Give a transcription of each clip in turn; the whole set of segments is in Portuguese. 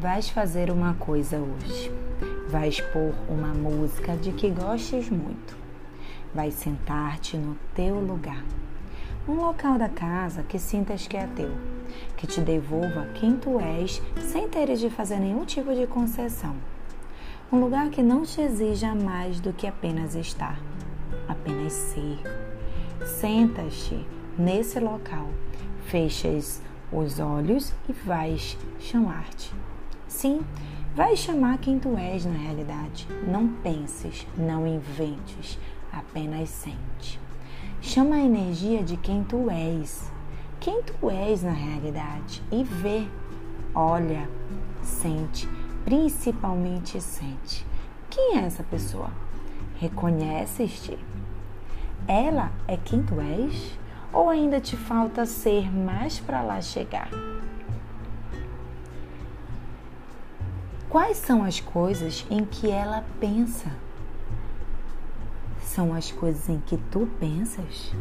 Vais fazer uma coisa hoje. Vais pôr uma música de que gostes muito. Vais sentar-te no teu lugar. Um local da casa que sintas que é teu, que te devolva quem tu és sem teres de fazer nenhum tipo de concessão. Um lugar que não te exija mais do que apenas estar, apenas ser. Sentas-te nesse local, fechas os olhos e vais chamar-te. Sim, vai chamar quem tu és na realidade. Não penses, não inventes, apenas sente. Chama a energia de quem tu és, quem tu és na realidade e vê, olha, sente, principalmente sente. Quem é essa pessoa? Reconheces-te? Ela é quem tu és? Ou ainda te falta ser mais para lá chegar? Quais são as coisas em que ela pensa? São as coisas em que tu pensas?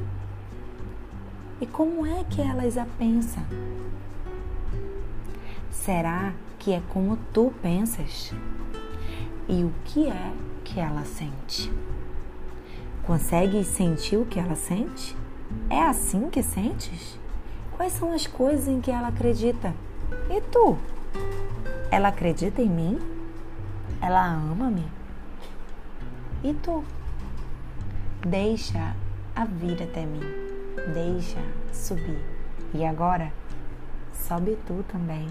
E como é que elas a pensam? Será que é como tu pensas? E o que é que ela sente? Consegues sentir o que ela sente? É assim que sentes? Quais são as coisas em que ela acredita? E tu? Ela acredita em mim? Ela ama-me? E tu? Deixa a vir até mim. Deixa subir. E agora, sobe tu também.